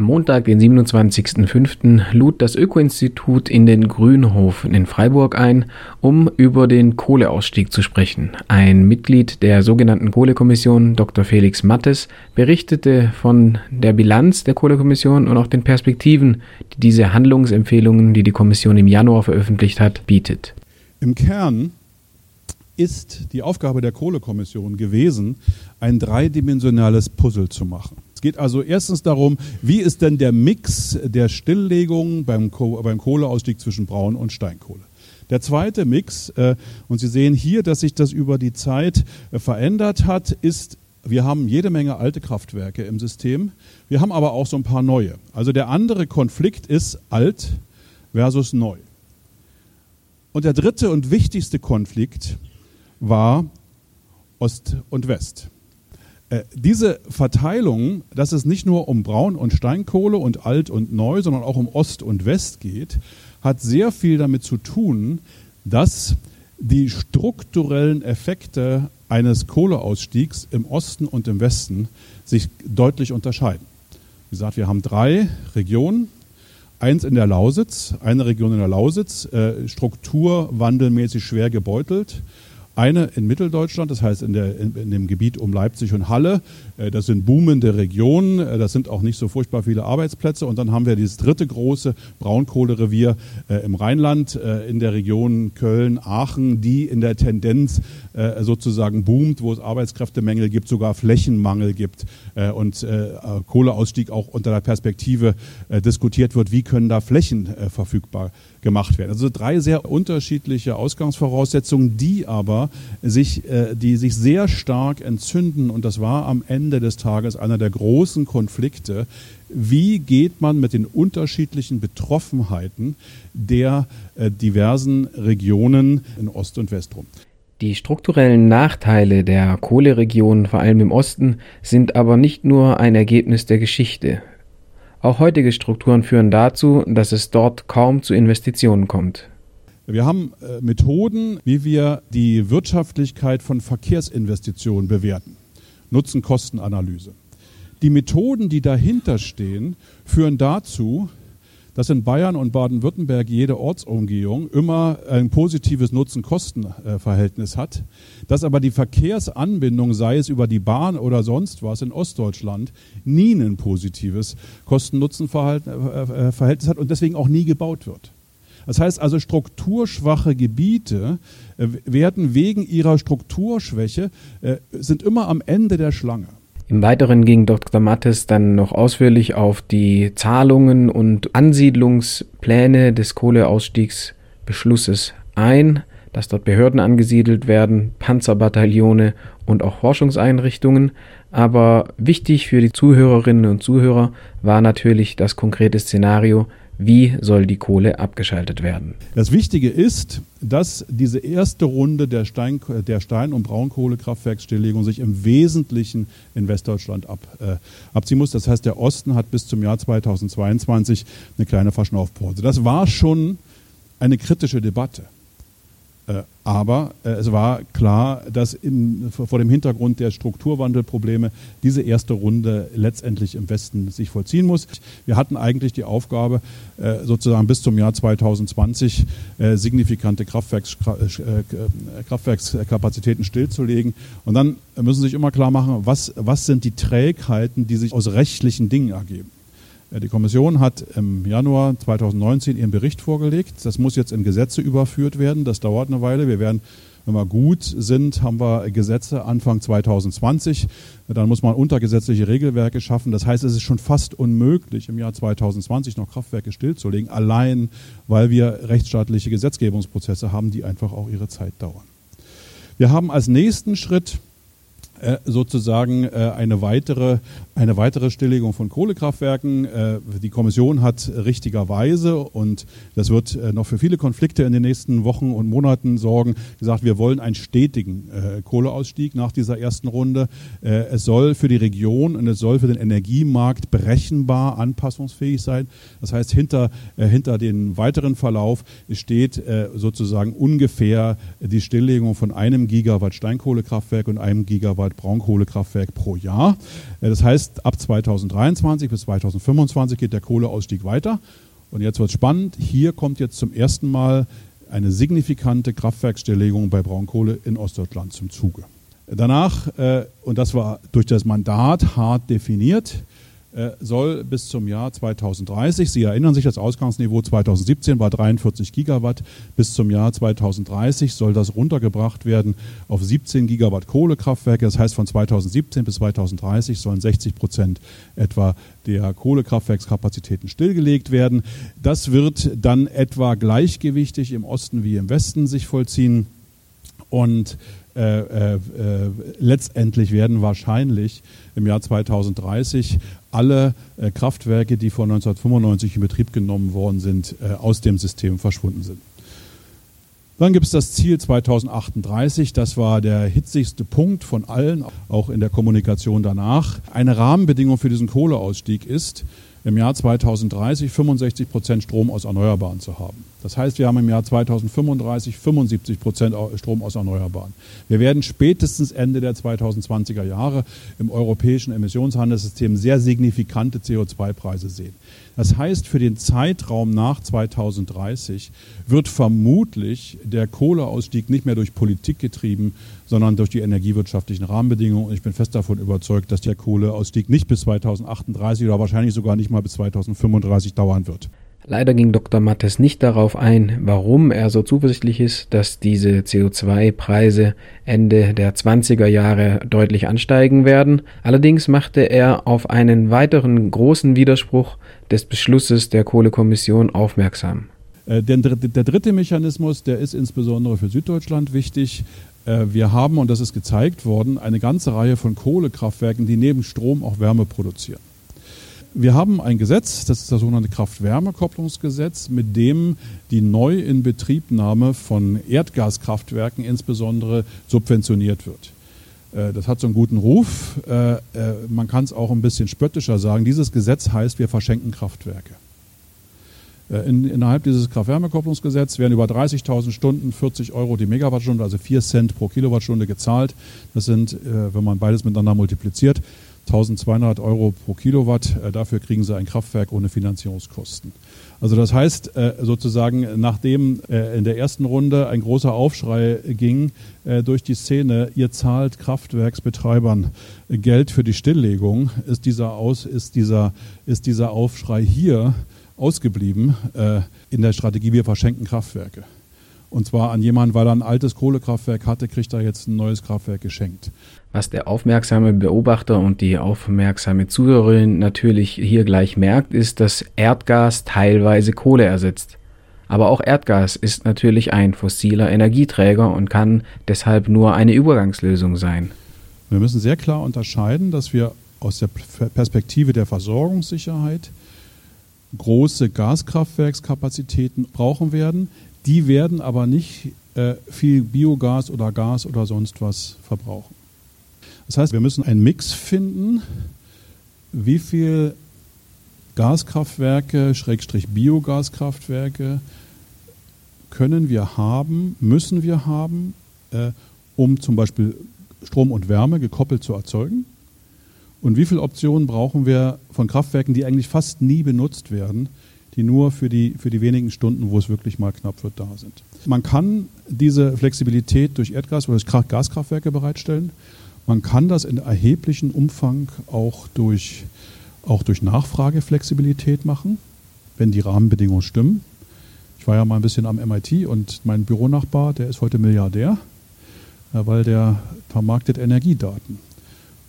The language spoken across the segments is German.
Am Montag, den 27.05., lud das Öko-Institut in den Grünhof in Freiburg ein, um über den Kohleausstieg zu sprechen. Ein Mitglied der sogenannten Kohlekommission, Dr. Felix Mattes, berichtete von der Bilanz der Kohlekommission und auch den Perspektiven, die diese Handlungsempfehlungen, die die Kommission im Januar veröffentlicht hat, bietet. Im Kern ist die Aufgabe der Kohlekommission gewesen, ein dreidimensionales Puzzle zu machen. Es geht also erstens darum, wie ist denn der Mix der Stilllegung beim, beim Kohleausstieg zwischen Braun- und Steinkohle. Der zweite Mix, äh, und Sie sehen hier, dass sich das über die Zeit äh, verändert hat, ist, wir haben jede Menge alte Kraftwerke im System, wir haben aber auch so ein paar neue. Also der andere Konflikt ist alt versus neu. Und der dritte und wichtigste Konflikt war Ost und West. Äh, diese Verteilung, dass es nicht nur um Braun- und Steinkohle und Alt und Neu, sondern auch um Ost und West geht, hat sehr viel damit zu tun, dass die strukturellen Effekte eines Kohleausstiegs im Osten und im Westen sich deutlich unterscheiden. Wie gesagt, wir haben drei Regionen. Eins in der Lausitz, eine Region in der Lausitz, äh, strukturwandelmäßig schwer gebeutelt eine in Mitteldeutschland, das heißt in, der, in, in, dem Gebiet um Leipzig und Halle. Äh, das sind boomende Regionen, äh, das sind auch nicht so furchtbar viele Arbeitsplätze. Und dann haben wir dieses dritte große Braunkohlerevier äh, im Rheinland, in der Region Köln, Aachen, die in der Tendenz sozusagen boomt, wo es Arbeitskräftemängel gibt, sogar Flächenmangel gibt und Kohleausstieg auch unter der Perspektive diskutiert wird, wie können da Flächen verfügbar gemacht werden. Also drei sehr unterschiedliche Ausgangsvoraussetzungen, die aber sich, äh, die sich sehr stark entzünden. Und das war am Ende des Tages einer der großen Konflikte. Wie geht man mit den unterschiedlichen Betroffenheiten der äh, diversen Regionen in Ost und West rum? Die strukturellen Nachteile der Kohleregionen, vor allem im Osten, sind aber nicht nur ein Ergebnis der Geschichte. Auch heutige Strukturen führen dazu, dass es dort kaum zu Investitionen kommt. Wir haben äh, Methoden, wie wir die Wirtschaftlichkeit von Verkehrsinvestitionen bewerten. Nutzen-Kosten-Analyse. Die Methoden, die dahinter stehen, führen dazu, dass in Bayern und Baden-Württemberg jede Ortsumgehung immer ein positives Nutzen-Kosten-Verhältnis hat, dass aber die Verkehrsanbindung, sei es über die Bahn oder sonst was in Ostdeutschland, nie ein positives Kosten-Nutzen-Verhältnis hat und deswegen auch nie gebaut wird. Das heißt also, strukturschwache Gebiete äh, werden wegen ihrer Strukturschwäche, äh, sind immer am Ende der Schlange. Im Weiteren ging Dr. Mattes dann noch ausführlich auf die Zahlungen und Ansiedlungspläne des Kohleausstiegsbeschlusses ein, dass dort Behörden angesiedelt werden, Panzerbataillone und auch Forschungseinrichtungen. Aber wichtig für die Zuhörerinnen und Zuhörer war natürlich das konkrete Szenario, wie soll die Kohle abgeschaltet werden? Das Wichtige ist, dass diese erste Runde der Stein-, der Stein und Braunkohlekraftwerksstilllegung sich im Wesentlichen in Westdeutschland ab, äh, abziehen muss. Das heißt, der Osten hat bis zum Jahr 2022 eine kleine Verschnaufpause. Das war schon eine kritische Debatte. Äh, aber äh, es war klar, dass im, vor dem Hintergrund der Strukturwandelprobleme diese erste Runde letztendlich im Westen sich vollziehen muss. Wir hatten eigentlich die Aufgabe, äh, sozusagen bis zum Jahr 2020 signifikante Kraftwerks, Kraftwerkskapazitäten stillzulegen. Und dann müssen Sie sich immer klar machen, was, was sind die Trägheiten, die sich aus rechtlichen Dingen ergeben. Die Kommission hat im Januar 2019 ihren Bericht vorgelegt. Das muss jetzt in Gesetze überführt werden. Das dauert eine Weile. Wir werden, wenn wir gut sind, haben wir Gesetze Anfang 2020. Dann muss man untergesetzliche Regelwerke schaffen. Das heißt, es ist schon fast unmöglich, im Jahr 2020 noch Kraftwerke stillzulegen, allein weil wir rechtsstaatliche Gesetzgebungsprozesse haben, die einfach auch ihre Zeit dauern. Wir haben als nächsten Schritt äh, sozusagen äh, eine weitere, eine weitere Stilllegung von Kohlekraftwerken. Äh, die Kommission hat richtigerweise, und das wird noch für viele Konflikte in den nächsten Wochen und Monaten sorgen, gesagt, wir wollen einen stetigen Kohleausstieg nach dieser ersten Runde. Es soll für die Region und es soll für den Energiemarkt berechenbar anpassungsfähig sein. Das heißt, hinter, hinter den weiteren Verlauf steht sozusagen ungefähr die Stilllegung von einem Gigawatt Steinkohlekraftwerk und einem Gigawatt Gigawatt Braunkohlekraftwerk pro Jahr. Das heißt, ab 2023 bis 2025 geht der Kohleausstieg weiter. Und jetzt wird spannend. Hier kommt jetzt zum ersten Mal eine signifikante Kraftwerksstilllegung bei Braunkohle in Ostdeutschland zum Zuge. Danach, äh, und das war durch das Mandat hart definiert, äh, soll bis zum Jahr 2030, Sie erinnern sich, das Ausgangsniveau 2017 war 43 Gigawatt, bis zum Jahr 2030 soll das runtergebracht werden auf 17 Gigawatt Kohlekraftwerke. Das heißt, von 2017 bis 2030 sollen 60 Prozent etwa der Kohlekraftwerkskapazitäten stillgelegt werden. Das wird dann etwa gleichgewichtig im Osten wie im Westen sich vollziehen. Und äh, äh, äh, letztendlich werden wahrscheinlich im Jahr 2030 alle äh, Kraftwerke, die vor 1995 in Betrieb genommen worden sind, äh, aus dem System verschwunden sind. Dann gibt es das Ziel 2038, das war der hitzigste Punkt von allen, auch in der Kommunikation danach. Eine Rahmenbedingung für diesen Kohleausstieg ist, im Jahr 2030 65 Prozent Strom aus Erneuerbaren zu haben. Das heißt, wir haben im Jahr 2035 75 Prozent Strom aus Erneuerbaren. Wir werden spätestens Ende der 2020er Jahre im europäischen Emissionshandelssystem sehr signifikante CO2-Preise sehen. Das heißt, für den Zeitraum nach 2030 wird vermutlich der Kohleausstieg nicht mehr durch Politik getrieben, sondern durch die energiewirtschaftlichen Rahmenbedingungen. Und ich bin fest davon überzeugt, dass der Kohleausstieg nicht bis 2038 oder wahrscheinlich sogar nicht mal bis 2035 dauern wird. Leider ging Dr. Mattes nicht darauf ein, warum er so zuversichtlich ist, dass diese CO2-Preise Ende der 20er Jahre deutlich ansteigen werden. Allerdings machte er auf einen weiteren großen Widerspruch des Beschlusses der Kohlekommission aufmerksam. Äh, der, der dritte Mechanismus, der ist insbesondere für Süddeutschland wichtig. Äh, wir haben, und das ist gezeigt worden, eine ganze Reihe von Kohlekraftwerken, die neben Strom auch Wärme produzieren. Wir haben ein Gesetz, das ist das sogenannte Kraft-Wärme-Kopplungsgesetz, mit dem die Neuinbetriebnahme von Erdgaskraftwerken insbesondere subventioniert wird. Äh, das hat so einen guten Ruf. Äh, äh, man kann es auch ein bisschen spöttischer sagen. Dieses Gesetz heißt, wir verschenken Kraftwerke. In, innerhalb dieses Kraft-Wärme-Kopplungsgesetzes werden über 30.000 Stunden 40 Euro die Megawattstunde, also 4 Cent pro Kilowattstunde gezahlt. Das sind, wenn man beides miteinander multipliziert, 1200 Euro pro Kilowatt. Äh, dafür kriegen sie ein Kraftwerk ohne Finanzierungskosten. Also das heißt äh, sozusagen, nachdem äh, in der ersten Runde ein großer Aufschrei ging durch die Szene, ihr zahlt Kraftwerksbetreibern Geld für die Stilllegung, ist dieser, Aus, ist dieser, ist dieser Aufschrei hier ausgeblieben in der Strategie, wir verschenken Kraftwerke. Und zwar an jemanden, weil er ein altes Kohlekraftwerk hatte, kriegt er jetzt ein neues Kraftwerk geschenkt. Was der aufmerksame Beobachter und die aufmerksame Zuhörerin natürlich hier gleich merkt, ist, dass Erdgas teilweise Kohle ersetzt. Aber auch Erdgas ist natürlich ein fossiler Energieträger und kann deshalb nur eine Übergangslösung sein. Wir müssen sehr klar unterscheiden, dass wir aus der Perspektive der Versorgungssicherheit große Gaskraftwerkskapazitäten brauchen werden, die werden aber nicht äh, viel Biogas oder Gas oder sonst was verbrauchen. Das heißt, wir müssen einen Mix finden, wie viel Gaskraftwerke, Schrägstrich Biogaskraftwerke können wir haben, müssen wir haben, äh, um zum Beispiel Strom und Wärme gekoppelt zu erzeugen. Und wie viele Optionen brauchen wir von Kraftwerken, die eigentlich fast nie benutzt werden, die nur für die, für die wenigen Stunden, wo es wirklich mal knapp wird, da sind. Man kann diese Flexibilität durch Erdgas oder durch Gaskraftwerke bereitstellen. Man kann das in erheblichem Umfang auch durch, auch durch Nachfrageflexibilität machen, wenn die Rahmenbedingungen stimmen. Ich war ja mal ein bisschen am MIT und mein Büronachbar, der ist heute Milliardär, äh, weil der vermarktet Energiedaten.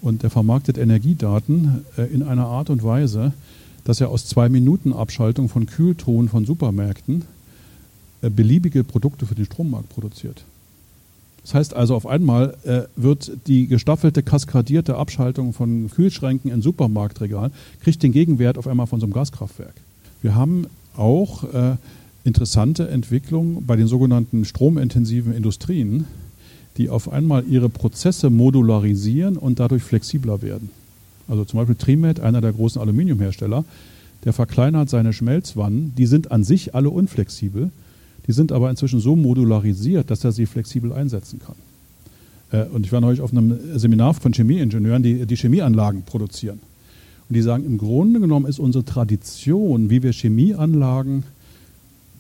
Und der vermarktet Energiedaten äh, in einer Art und Weise, dass er aus zwei Minuten Abschaltung von Kühltruhen von Supermärkten äh, beliebige Produkte für den Strommarkt produziert. Das heißt also, auf einmal äh, wird die gestaffelte, kaskadierte Abschaltung von Kühlschränken in Supermarktregalen, kriegt den Gegenwert auf einmal von so einem Gaskraftwerk. Wir haben auch äh, interessante Entwicklungen bei den sogenannten stromintensiven Industrien, die auf einmal ihre Prozesse modularisieren und dadurch flexibler werden. Also zum Beispiel Trimet, einer der großen Aluminiumhersteller, der verkleinert seine Schmelzwannen. Die sind an sich alle unflexibel. Die sind aber inzwischen so modularisiert, dass er sie flexibel einsetzen kann. Äh, und ich war neulich auf einem Seminar von Chemieingenieuren, die die Chemieanlagen produzieren. Und die sagen, im Grunde genommen ist unsere Tradition, wie wir Chemieanlagen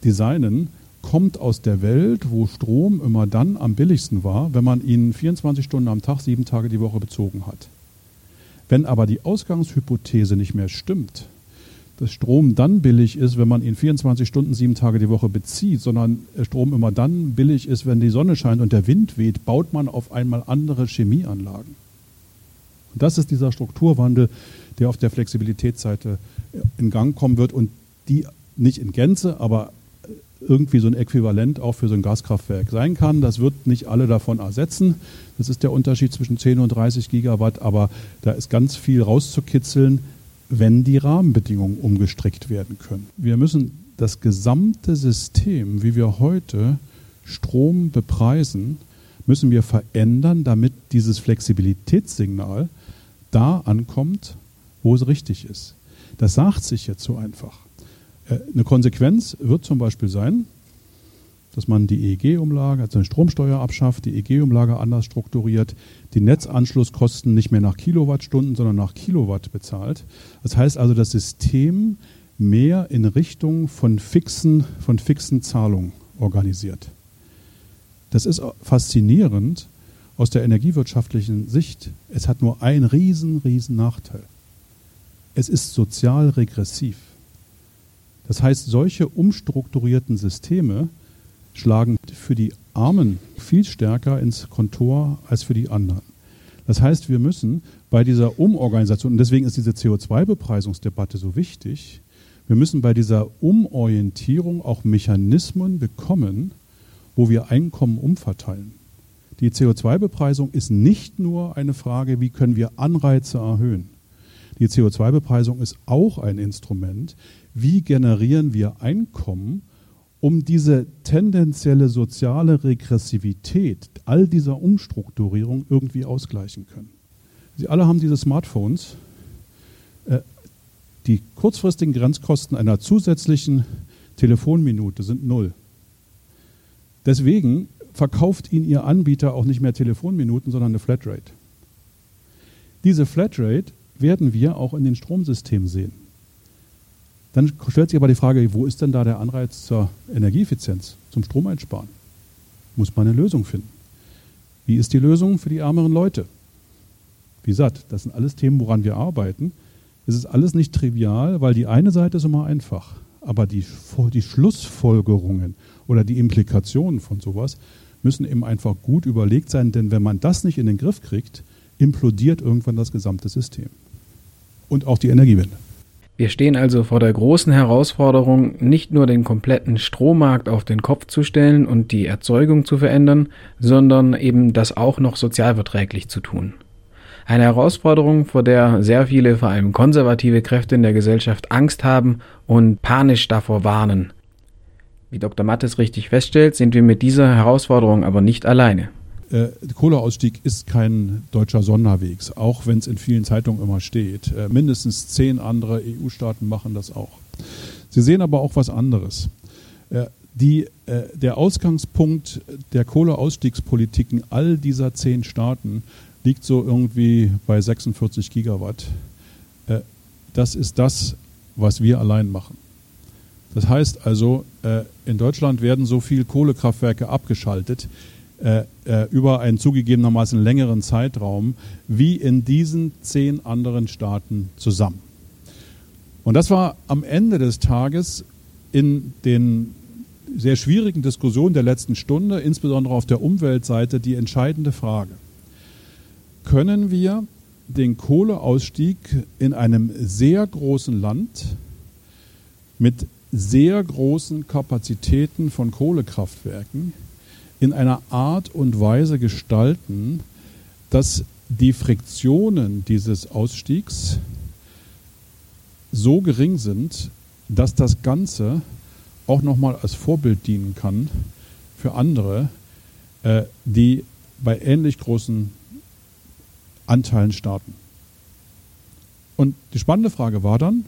designen, kommt aus der Welt, wo Strom immer dann am billigsten war, wenn man ihn 24 Stunden am Tag, sieben Tage die Woche bezogen hat. Wenn aber die Ausgangshypothese nicht mehr stimmt, dass Strom dann billig ist, wenn man ihn 24 Stunden, sieben Tage die Woche bezieht, sondern Strom immer dann billig ist, wenn die Sonne scheint und der Wind weht, baut man auf einmal andere Chemieanlagen. Und das ist dieser Strukturwandel, der auf der Flexibilitätsseite in Gang kommen wird und die nicht in Gänze, aber irgendwie so ein Äquivalent auch für so ein Gaskraftwerk sein kann. Das wird nicht alle davon ersetzen. Das ist der Unterschied zwischen 10 und 30 Gigawatt, aber da ist ganz viel rauszukitzeln, wenn die Rahmenbedingungen umgestrickt werden können. Wir müssen das gesamte System, wie wir heute Strom bepreisen, müssen wir verändern, damit dieses Flexibilitätssignal da ankommt, wo es richtig ist. Das sagt sich jetzt so einfach. Äh, eine Konsequenz wird zum Beispiel sein, dass man die EEG-Umlage, also eine Stromsteuer abschafft, die EEG-Umlage anders strukturiert, die Netzanschlusskosten nicht mehr nach Kilowattstunden, sondern nach Kilowatt bezahlt. Das heißt also, das System mehr in Richtung von fixen, von fixen Zahlungen organisiert. Das ist faszinierend aus der energiewirtschaftlichen Sicht. Es hat nur einen riesen, riesen Nachteil. Es ist sozial regressiv. Das heißt, solche umstrukturierten Systeme schlagen für die Armen viel stärker ins Kontor als für die anderen. Das heißt, wir müssen bei dieser Umorganisation, und deswegen ist diese CO2-Bepreisungsdebatte so wichtig, wir müssen bei dieser Umorientierung auch Mechanismen bekommen, wo wir Einkommen umverteilen. Die CO2-Bepreisung ist nicht nur eine Frage, wie können wir Anreize erhöhen. Die CO2-Bepreisung ist auch ein Instrument, wie generieren wir Einkommen, um diese tendenzielle soziale Regressivität all dieser Umstrukturierung irgendwie ausgleichen können. Sie alle haben diese Smartphones. Äh, die kurzfristigen Grenzkosten einer zusätzlichen Telefonminute sind null. Deswegen verkauft Ihnen Ihr Anbieter auch nicht mehr Telefonminuten, sondern eine Flatrate. Diese Flatrate werden wir auch in den Stromsystemen sehen. Dann stellt sich aber die Frage, wo ist denn da der Anreiz zur Energieeffizienz, zum Stromeinsparen? Muss man eine Lösung finden. Wie ist die Lösung für die ärmeren Leute? Wie gesagt, das sind alles Themen, woran wir arbeiten. Es ist alles nicht trivial, weil die eine Seite ist immer einfach, aber die, die Schlussfolgerungen oder die Implikationen von sowas müssen eben einfach gut überlegt sein, denn wenn man das nicht in den Griff kriegt, implodiert irgendwann das gesamte System. Und auch die Energiewende. Wir stehen also vor der großen Herausforderung, nicht nur den kompletten Strommarkt auf den Kopf zu stellen und die Erzeugung zu verändern, sondern eben das auch noch sozialverträglich zu tun. Eine Herausforderung, vor der sehr viele, vor allem konservative Kräfte in der Gesellschaft Angst haben und panisch davor warnen. Wie Dr. Mattes richtig feststellt, sind wir mit dieser Herausforderung aber nicht alleine äh, Kohleausstieg ist kein deutscher Sonderweg, auch wenn es in vielen Zeitungen immer steht. Äh, mindestens zehn andere EU-Staaten machen das auch. Sie sehen aber auch was anderes. Äh, die, äh, der Ausgangspunkt der Kohleausstiegspolitiken all dieser zehn Staaten liegt so irgendwie bei 46 Gigawatt. Äh, das ist das, was wir allein machen. Das heißt also, äh, in Deutschland werden so viele Kohlekraftwerke abgeschaltet, äh, äh, über einen zugegebenermaßen längeren Zeitraum wie in diesen zehn anderen Staaten zusammen. Und das war am Ende des Tages in den sehr schwierigen Diskussionen der letzten Stunde, insbesondere auf der Umweltseite, die entscheidende Frage. Können wir den Kohleausstieg in einem sehr großen Land mit sehr großen Kapazitäten von Kohlekraftwerken in einer Art und Weise gestalten, dass die Friktionen dieses Ausstiegs so gering sind, dass das Ganze auch nochmal als Vorbild dienen kann für andere, äh, die bei ähnlich großen Anteilen starten. Und die spannende Frage war dann,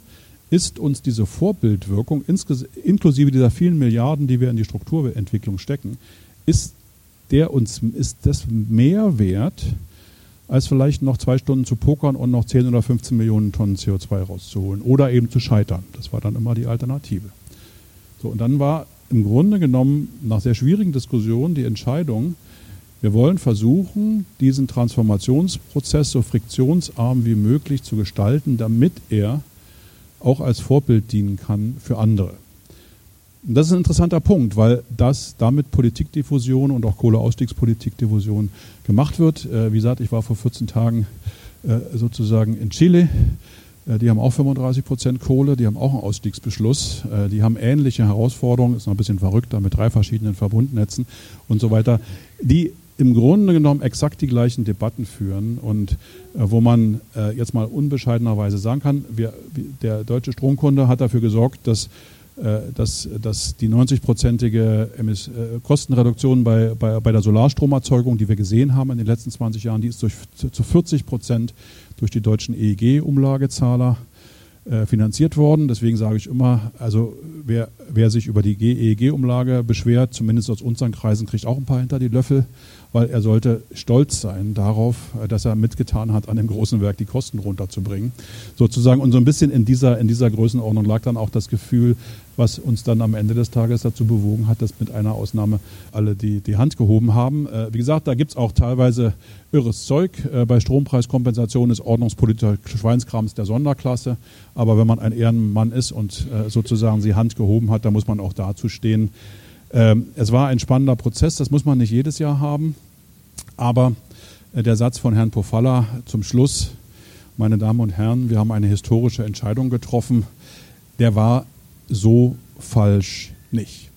ist uns diese Vorbildwirkung inklusive dieser vielen Milliarden, die wir in die Strukturentwicklung stecken, ist der uns ist das mehr wert, als vielleicht noch zwei Stunden zu pokern und noch 10 oder 15 Millionen Tonnen CO2 rauszuholen oder eben zu scheitern. Das war dann immer die Alternative. So, und dann war im Grunde genommen nach sehr schwierigen Diskussionen die Entscheidung, wir wollen versuchen, diesen Transformationsprozess so friktionsarm wie möglich zu gestalten, damit er auch als Vorbild dienen kann für andere. Und das ist ein interessanter Punkt, weil das damit Politikdiffusion und auch Kohleausstiegspolitikdiffusion gemacht wird. Äh, wie gesagt, ich war vor 14 Tagen äh, sozusagen in Chile. Äh, die haben auch 35 Prozent Kohle, die haben auch einen Ausstiegsbeschluss. Die haben ähnliche Herausforderungen, ist noch ein bisschen verrückter mit drei verschiedenen Verbundnetzen und so weiter, die im Grunde genommen exakt die gleichen Debatten führen und wo man jetzt mal unbescheidenerweise sagen kann, wir, der deutsche Stromkunde hat dafür gesorgt, dass dass, dass die 90-prozentige äh, Kostenreduktion bei, bei, bei der Solarstromerzeugung, die wir gesehen haben in den letzten 20 Jahren, die ist durch, zu 40 Prozent durch die deutschen EEG-Umlagezahler äh, finanziert worden. Deswegen sage ich immer, also wer, wer sich über die EEG-Umlage beschwert, zumindest aus unseren Kreisen, kriegt auch ein paar hinter die Löffel weil er sollte stolz sein darauf, äh, dass er mitgetan hat, an dem großen Werk die Kosten runterzubringen. Sozusagen. Und so ein bisschen in dieser, in dieser Größenordnung lag dann auch das Gefühl, was uns dann am Ende des Tages dazu bewogen hat, dass mit einer Ausnahme alle die, die Hand gehoben haben. Äh, wie gesagt, da gibt es auch teilweise irres Zeug. Äh, bei Strompreiskompensation ist ordnungspolitischer Schweinskrams der Sonderklasse. Aber wenn man ein Ehrenmann ist und sozusagen die Hand gehoben hat, dann muss man auch dazu stehen, ähm, es war ein spannender Prozess, das muss man nicht jedes Jahr haben. Aber äh, der Satz von Herrn Pofalla zum Schluss, meine Damen und Herren, wir haben eine historische Entscheidung getroffen, der war so falsch nicht.